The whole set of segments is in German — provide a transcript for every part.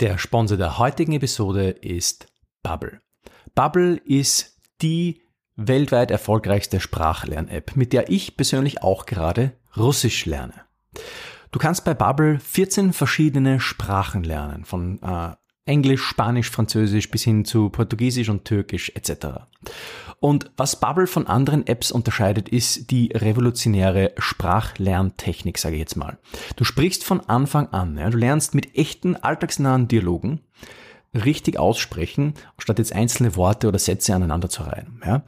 Der Sponsor der heutigen Episode ist Bubble. Bubble ist die weltweit erfolgreichste Sprachlern-App, mit der ich persönlich auch gerade Russisch lerne. Du kannst bei Bubble 14 verschiedene Sprachen lernen, von äh, Englisch, Spanisch, Französisch bis hin zu Portugiesisch und Türkisch etc. Und was Bubble von anderen Apps unterscheidet, ist die revolutionäre Sprachlerntechnik, sage ich jetzt mal. Du sprichst von Anfang an, ja, du lernst mit echten alltagsnahen Dialogen richtig aussprechen, statt jetzt einzelne Worte oder Sätze aneinander zu reihen. Ja?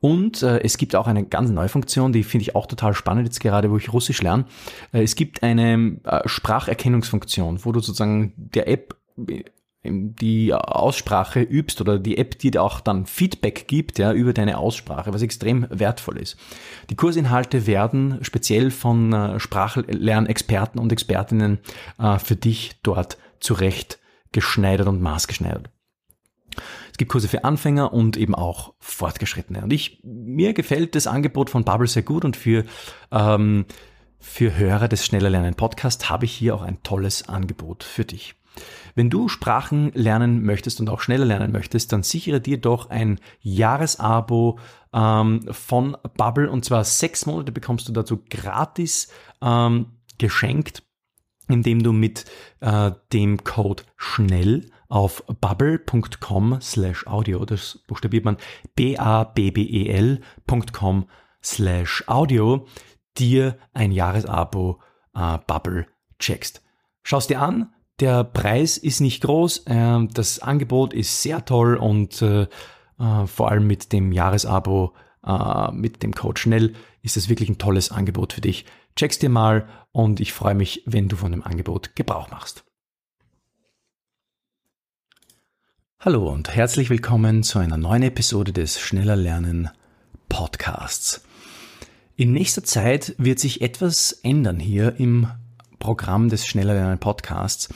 Und äh, es gibt auch eine ganz neue Funktion, die finde ich auch total spannend, jetzt gerade, wo ich Russisch lerne. Äh, es gibt eine äh, Spracherkennungsfunktion, wo du sozusagen der App die Aussprache übst oder die App, die dir auch dann Feedback gibt ja, über deine Aussprache, was extrem wertvoll ist. Die Kursinhalte werden speziell von äh, Sprachlernexperten und Expertinnen äh, für dich dort zurecht geschneidert und maßgeschneidert. Es gibt Kurse für Anfänger und eben auch Fortgeschrittene. Und ich, mir gefällt das Angebot von Bubble sehr gut und für, ähm, für Hörer des Schneller Lernen Podcast habe ich hier auch ein tolles Angebot für dich. Wenn du Sprachen lernen möchtest und auch schneller lernen möchtest, dann sichere dir doch ein Jahresabo ähm, von Bubble und zwar sechs Monate bekommst du dazu gratis ähm, geschenkt indem du mit äh, dem Code schnell auf bubble.com slash audio, das buchstabiert man b-a-b-b-e-l.com slash audio, dir ein Jahresabo äh, Bubble checkst. Schaust dir an, der Preis ist nicht groß, äh, das Angebot ist sehr toll und äh, äh, vor allem mit dem Jahresabo, äh, mit dem Code schnell ist es wirklich ein tolles Angebot für dich. Check's dir mal und ich freue mich, wenn du von dem Angebot Gebrauch machst. Hallo und herzlich willkommen zu einer neuen Episode des Schneller Lernen Podcasts. In nächster Zeit wird sich etwas ändern hier im Programm des Schneller Lernen Podcasts.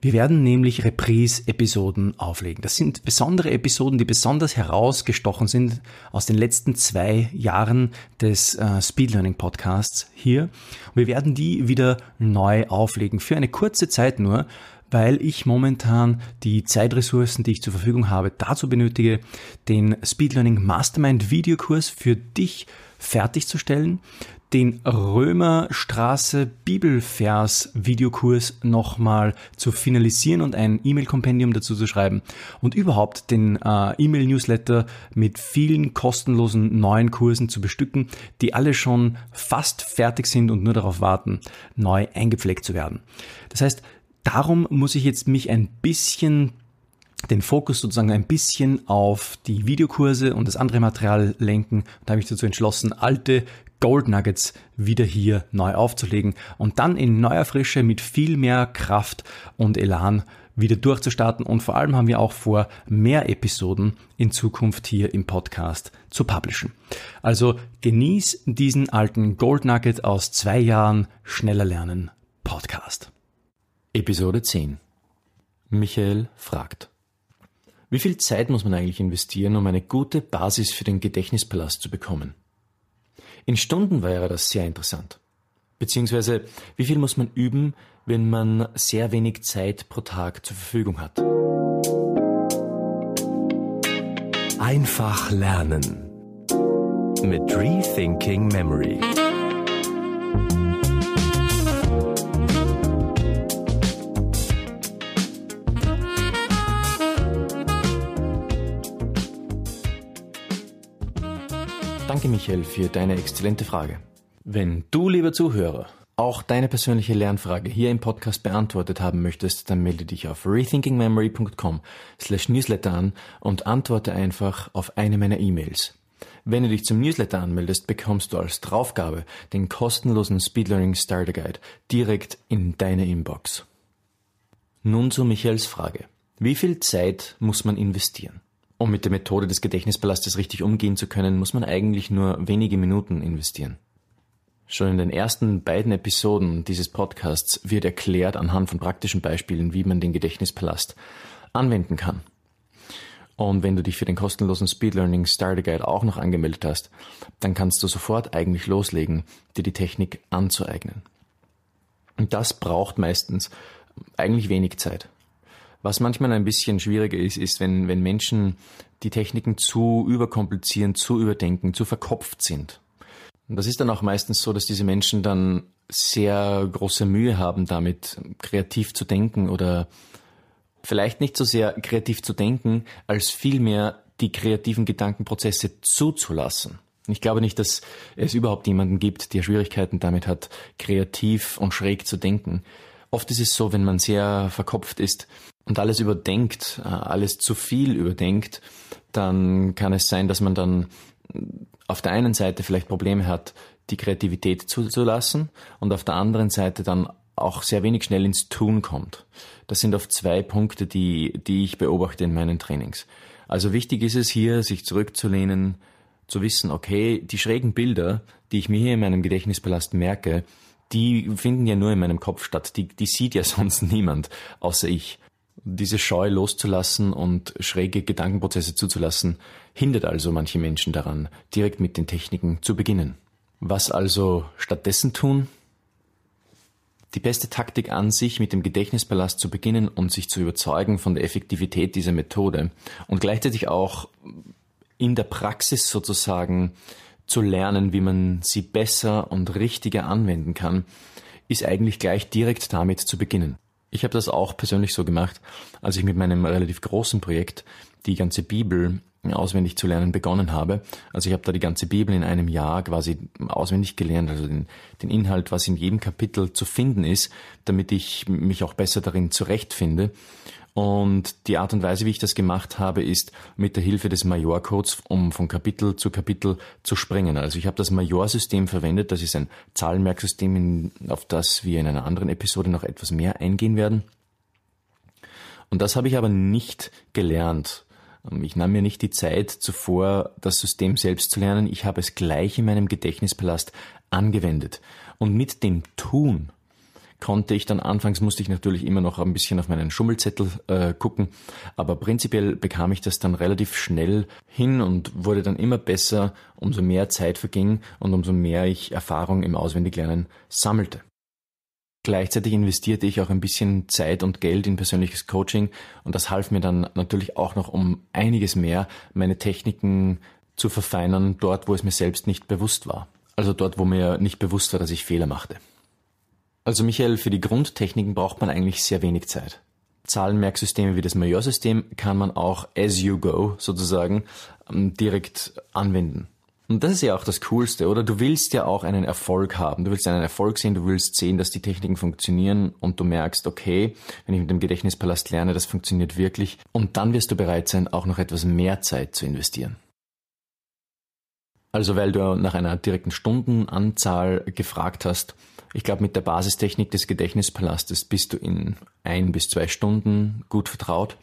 Wir werden nämlich Reprise-Episoden auflegen. Das sind besondere Episoden, die besonders herausgestochen sind aus den letzten zwei Jahren des äh, Speed Learning Podcasts hier. Und wir werden die wieder neu auflegen für eine kurze Zeit nur, weil ich momentan die Zeitressourcen, die ich zur Verfügung habe, dazu benötige, den Speed Learning Mastermind Videokurs für dich fertigzustellen, den Römerstraße Bibelvers Videokurs nochmal zu finalisieren und ein E-Mail-Kompendium dazu zu schreiben und überhaupt den äh, E-Mail-Newsletter mit vielen kostenlosen neuen Kursen zu bestücken, die alle schon fast fertig sind und nur darauf warten, neu eingepflegt zu werden. Das heißt, darum muss ich jetzt mich ein bisschen den Fokus sozusagen ein bisschen auf die Videokurse und das andere Material lenken. Da habe ich dazu entschlossen, alte Gold Nuggets wieder hier neu aufzulegen und dann in neuer Frische mit viel mehr Kraft und Elan wieder durchzustarten. Und vor allem haben wir auch vor, mehr Episoden in Zukunft hier im Podcast zu publishen. Also genieß diesen alten Gold Nugget aus zwei Jahren schneller lernen Podcast. Episode 10. Michael fragt. Wie viel Zeit muss man eigentlich investieren, um eine gute Basis für den Gedächtnispalast zu bekommen? In Stunden wäre das sehr interessant. Beziehungsweise, wie viel muss man üben, wenn man sehr wenig Zeit pro Tag zur Verfügung hat? Einfach lernen mit Rethinking Memory. Danke, Michael, für deine exzellente Frage. Wenn du, lieber Zuhörer, auch deine persönliche Lernfrage hier im Podcast beantwortet haben möchtest, dann melde dich auf rethinkingmemory.com slash newsletter an und antworte einfach auf eine meiner E-Mails. Wenn du dich zum Newsletter anmeldest, bekommst du als Draufgabe den kostenlosen Speed Learning Starter Guide direkt in deine Inbox. Nun zu Michaels Frage. Wie viel Zeit muss man investieren? Um mit der Methode des Gedächtnispalastes richtig umgehen zu können, muss man eigentlich nur wenige Minuten investieren. Schon in den ersten beiden Episoden dieses Podcasts wird erklärt anhand von praktischen Beispielen, wie man den Gedächtnispalast anwenden kann. Und wenn du dich für den kostenlosen Speed Learning Starter Guide auch noch angemeldet hast, dann kannst du sofort eigentlich loslegen, dir die Technik anzueignen. Und das braucht meistens eigentlich wenig Zeit. Was manchmal ein bisschen schwieriger ist, ist, wenn, wenn Menschen die Techniken zu überkomplizieren, zu überdenken, zu verkopft sind. Und das ist dann auch meistens so, dass diese Menschen dann sehr große Mühe haben, damit kreativ zu denken oder vielleicht nicht so sehr kreativ zu denken, als vielmehr die kreativen Gedankenprozesse zuzulassen. Ich glaube nicht, dass es überhaupt jemanden gibt, der Schwierigkeiten damit hat, kreativ und schräg zu denken. Oft ist es so, wenn man sehr verkopft ist und alles überdenkt, äh, alles zu viel überdenkt, dann kann es sein, dass man dann auf der einen Seite vielleicht Probleme hat, die Kreativität zuzulassen und auf der anderen Seite dann auch sehr wenig schnell ins Tun kommt. Das sind oft zwei Punkte, die, die ich beobachte in meinen Trainings. Also wichtig ist es hier, sich zurückzulehnen, zu wissen, okay, die schrägen Bilder, die ich mir hier in meinem Gedächtnispalast merke, die finden ja nur in meinem Kopf statt. Die, die sieht ja sonst niemand, außer ich. Diese Scheu loszulassen und schräge Gedankenprozesse zuzulassen, hindert also manche Menschen daran, direkt mit den Techniken zu beginnen. Was also stattdessen tun? Die beste Taktik an sich, mit dem Gedächtnispalast zu beginnen und sich zu überzeugen von der Effektivität dieser Methode und gleichzeitig auch in der Praxis sozusagen zu lernen, wie man sie besser und richtiger anwenden kann, ist eigentlich gleich direkt damit zu beginnen. Ich habe das auch persönlich so gemacht, als ich mit meinem relativ großen Projekt die ganze Bibel auswendig zu lernen begonnen habe. Also ich habe da die ganze Bibel in einem Jahr quasi auswendig gelernt, also den, den Inhalt, was in jedem Kapitel zu finden ist, damit ich mich auch besser darin zurechtfinde. Und die Art und Weise, wie ich das gemacht habe, ist mit der Hilfe des Major-Codes, um von Kapitel zu Kapitel zu springen. Also ich habe das Major-System verwendet. Das ist ein Zahlenmerksystem, auf das wir in einer anderen Episode noch etwas mehr eingehen werden. Und das habe ich aber nicht gelernt. Ich nahm mir nicht die Zeit zuvor, das System selbst zu lernen. Ich habe es gleich in meinem Gedächtnispalast angewendet. Und mit dem Tun konnte ich dann anfangs musste ich natürlich immer noch ein bisschen auf meinen Schummelzettel äh, gucken, aber prinzipiell bekam ich das dann relativ schnell hin und wurde dann immer besser, umso mehr Zeit verging und umso mehr ich Erfahrung im Auswendiglernen sammelte. Gleichzeitig investierte ich auch ein bisschen Zeit und Geld in persönliches Coaching und das half mir dann natürlich auch noch um einiges mehr, meine Techniken zu verfeinern, dort wo es mir selbst nicht bewusst war. Also dort, wo mir nicht bewusst war, dass ich Fehler machte. Also Michael, für die Grundtechniken braucht man eigentlich sehr wenig Zeit. Zahlenmerksysteme wie das Majorsystem kann man auch as you go sozusagen ähm, direkt anwenden. Und das ist ja auch das Coolste, oder? Du willst ja auch einen Erfolg haben. Du willst einen Erfolg sehen, du willst sehen, dass die Techniken funktionieren und du merkst, okay, wenn ich mit dem Gedächtnispalast lerne, das funktioniert wirklich. Und dann wirst du bereit sein, auch noch etwas mehr Zeit zu investieren. Also weil du nach einer direkten Stundenanzahl gefragt hast, ich glaube, mit der Basistechnik des Gedächtnispalastes bist du in ein bis zwei Stunden gut vertraut.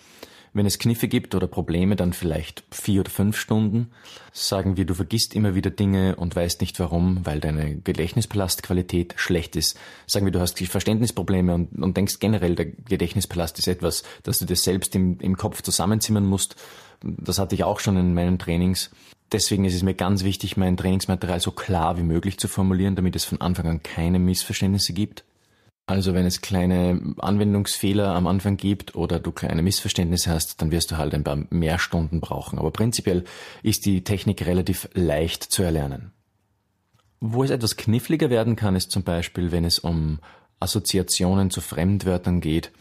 Wenn es Kniffe gibt oder Probleme, dann vielleicht vier oder fünf Stunden. Sagen wir, du vergisst immer wieder Dinge und weißt nicht warum, weil deine Gedächtnispalastqualität schlecht ist. Sagen wir, du hast Verständnisprobleme und, und denkst generell, der Gedächtnispalast ist etwas, das du dir selbst im, im Kopf zusammenzimmern musst. Das hatte ich auch schon in meinen Trainings. Deswegen ist es mir ganz wichtig, mein Trainingsmaterial so klar wie möglich zu formulieren, damit es von Anfang an keine Missverständnisse gibt. Also wenn es kleine Anwendungsfehler am Anfang gibt oder du kleine Missverständnisse hast, dann wirst du halt ein paar mehr Stunden brauchen. Aber prinzipiell ist die Technik relativ leicht zu erlernen. Wo es etwas kniffliger werden kann, ist zum Beispiel, wenn es um Assoziationen zu Fremdwörtern geht.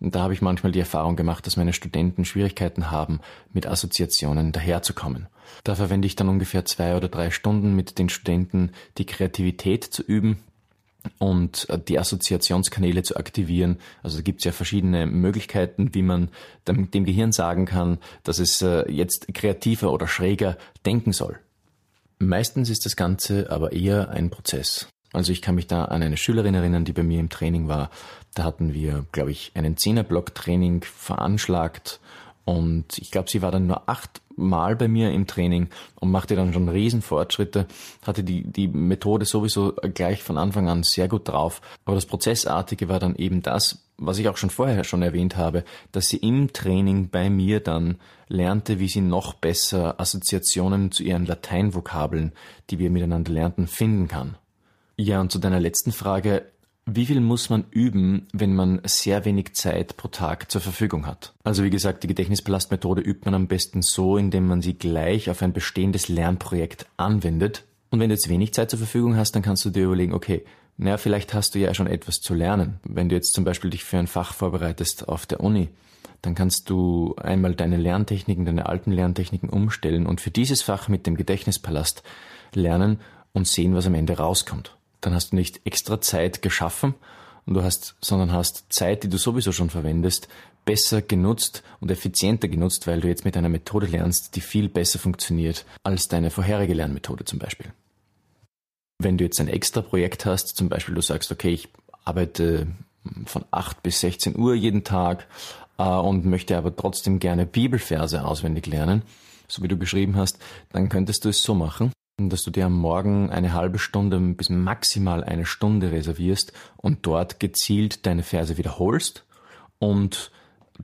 Da habe ich manchmal die Erfahrung gemacht, dass meine Studenten Schwierigkeiten haben, mit Assoziationen daherzukommen. Da verwende ich dann ungefähr zwei oder drei Stunden mit den Studenten, die Kreativität zu üben und äh, die Assoziationskanäle zu aktivieren. Also da gibt es ja verschiedene Möglichkeiten, wie man dem, dem Gehirn sagen kann, dass es äh, jetzt kreativer oder schräger denken soll. Meistens ist das Ganze aber eher ein Prozess. Also ich kann mich da an eine Schülerin erinnern, die bei mir im Training war. Da hatten wir, glaube ich, einen Zehnerblock-Training veranschlagt und ich glaube, sie war dann nur acht Mal bei mir im Training und machte dann schon Riesenfortschritte, hatte die, die Methode sowieso gleich von Anfang an sehr gut drauf. Aber das Prozessartige war dann eben das, was ich auch schon vorher schon erwähnt habe, dass sie im Training bei mir dann lernte, wie sie noch besser Assoziationen zu ihren Lateinvokabeln, die wir miteinander lernten, finden kann. Ja, und zu deiner letzten Frage, Wie viel muss man üben, wenn man sehr wenig Zeit pro Tag zur Verfügung hat? Also wie gesagt, die Gedächtnispalastmethode übt man am besten so, indem man sie gleich auf ein bestehendes Lernprojekt anwendet. Und wenn du jetzt wenig Zeit zur Verfügung hast, dann kannst du dir überlegen, okay, naja, vielleicht hast du ja schon etwas zu lernen. Wenn du jetzt zum Beispiel dich für ein Fach vorbereitest auf der Uni, dann kannst du einmal deine Lerntechniken, deine alten Lerntechniken umstellen und für dieses Fach mit dem Gedächtnispalast lernen und sehen, was am Ende rauskommt dann hast du nicht extra Zeit geschaffen und du hast, sondern hast Zeit, die du sowieso schon verwendest, besser genutzt und effizienter genutzt, weil du jetzt mit einer Methode lernst, die viel besser funktioniert als deine vorherige Lernmethode zum Beispiel. Wenn du jetzt ein extra Projekt hast, zum Beispiel du sagst, okay, ich arbeite von 8 bis 16 Uhr jeden Tag äh, und möchte aber trotzdem gerne Bibelverse auswendig lernen, so wie du geschrieben hast, dann könntest du es so machen, dass du dir am Morgen eine halbe Stunde bis maximal eine Stunde reservierst und dort gezielt deine Verse wiederholst und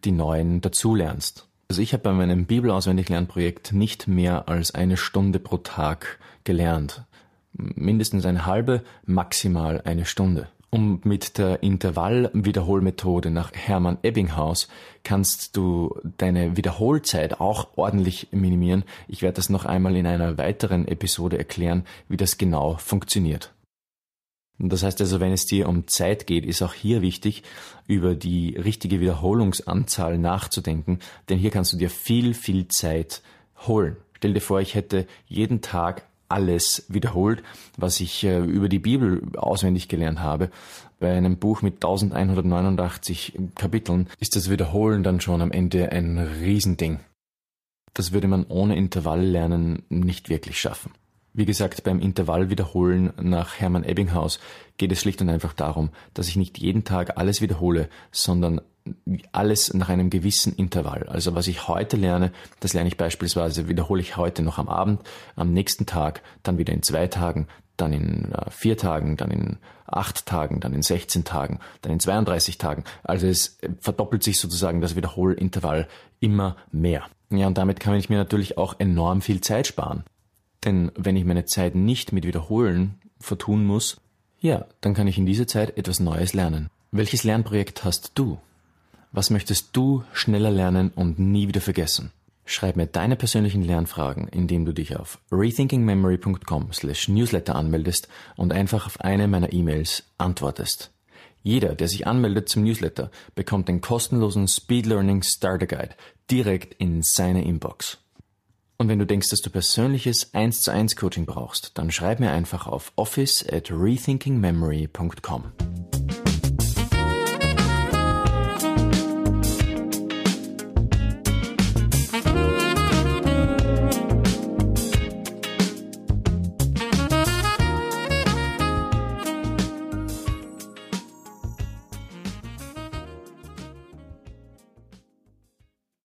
die neuen dazulernst. Also ich habe bei meinem Bibelauswendiglernprojekt nicht mehr als eine Stunde pro Tag gelernt. Mindestens eine halbe, maximal eine Stunde. Und mit der Intervallwiederholmethode nach Hermann Ebbinghaus kannst du deine Wiederholzeit auch ordentlich minimieren. Ich werde das noch einmal in einer weiteren Episode erklären, wie das genau funktioniert. Das heißt also, wenn es dir um Zeit geht, ist auch hier wichtig, über die richtige Wiederholungsanzahl nachzudenken, denn hier kannst du dir viel, viel Zeit holen. Stell dir vor, ich hätte jeden Tag alles wiederholt, was ich äh, über die Bibel auswendig gelernt habe. Bei einem Buch mit 1189 Kapiteln ist das Wiederholen dann schon am Ende ein Riesending. Das würde man ohne Intervalllernen nicht wirklich schaffen. Wie gesagt, beim Intervallwiederholen nach Hermann Ebbinghaus geht es schlicht und einfach darum, dass ich nicht jeden Tag alles wiederhole, sondern alles nach einem gewissen Intervall. Also was ich heute lerne, das lerne ich beispielsweise, wiederhole ich heute noch am Abend, am nächsten Tag, dann wieder in zwei Tagen, dann in äh, vier Tagen, dann in acht Tagen, dann in 16 Tagen, dann in 32 Tagen. Also es verdoppelt sich sozusagen das Wiederholintervall immer mehr. Ja, und damit kann ich mir natürlich auch enorm viel Zeit sparen. Denn wenn ich meine Zeit nicht mit Wiederholen vertun muss, ja, dann kann ich in dieser Zeit etwas Neues lernen. Welches Lernprojekt hast du? Was möchtest du schneller lernen und nie wieder vergessen? Schreib mir deine persönlichen Lernfragen, indem du dich auf rethinkingmemory.com/newsletter anmeldest und einfach auf eine meiner E-Mails antwortest. Jeder, der sich anmeldet zum Newsletter, bekommt den kostenlosen Speed Learning Starter Guide direkt in seine Inbox. Und wenn du denkst, dass du persönliches 1 zu 1 Coaching brauchst, dann schreib mir einfach auf office at rethinkingmemory.com.